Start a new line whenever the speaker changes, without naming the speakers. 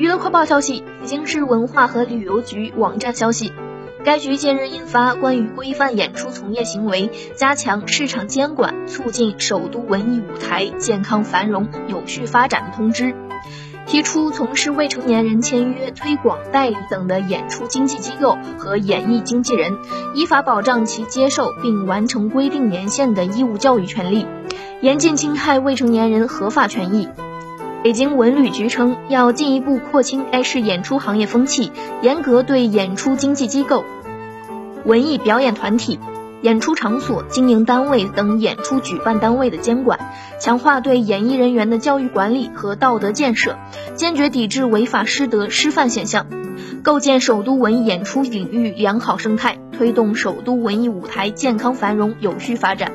娱乐快报消息：北京市文化和旅游局网站消息，该局近日印发关于规范演出从业行为、加强市场监管、促进首都文艺舞台健康繁荣有序发展的通知，提出从事未成年人签约、推广、代理等的演出经纪机构和演艺经纪人，依法保障其接受并完成规定年限的义务教育权利，严禁侵害未成年人合法权益。北京文旅局称，要进一步廓清该市演出行业风气，严格对演出经纪机构、文艺表演团体、演出场所经营单位等演出举办单位的监管，强化对演艺人员的教育管理和道德建设，坚决抵制违法失德失范现象，构建首都文艺演出领域良好生态，推动首都文艺舞台健康繁荣有序发展。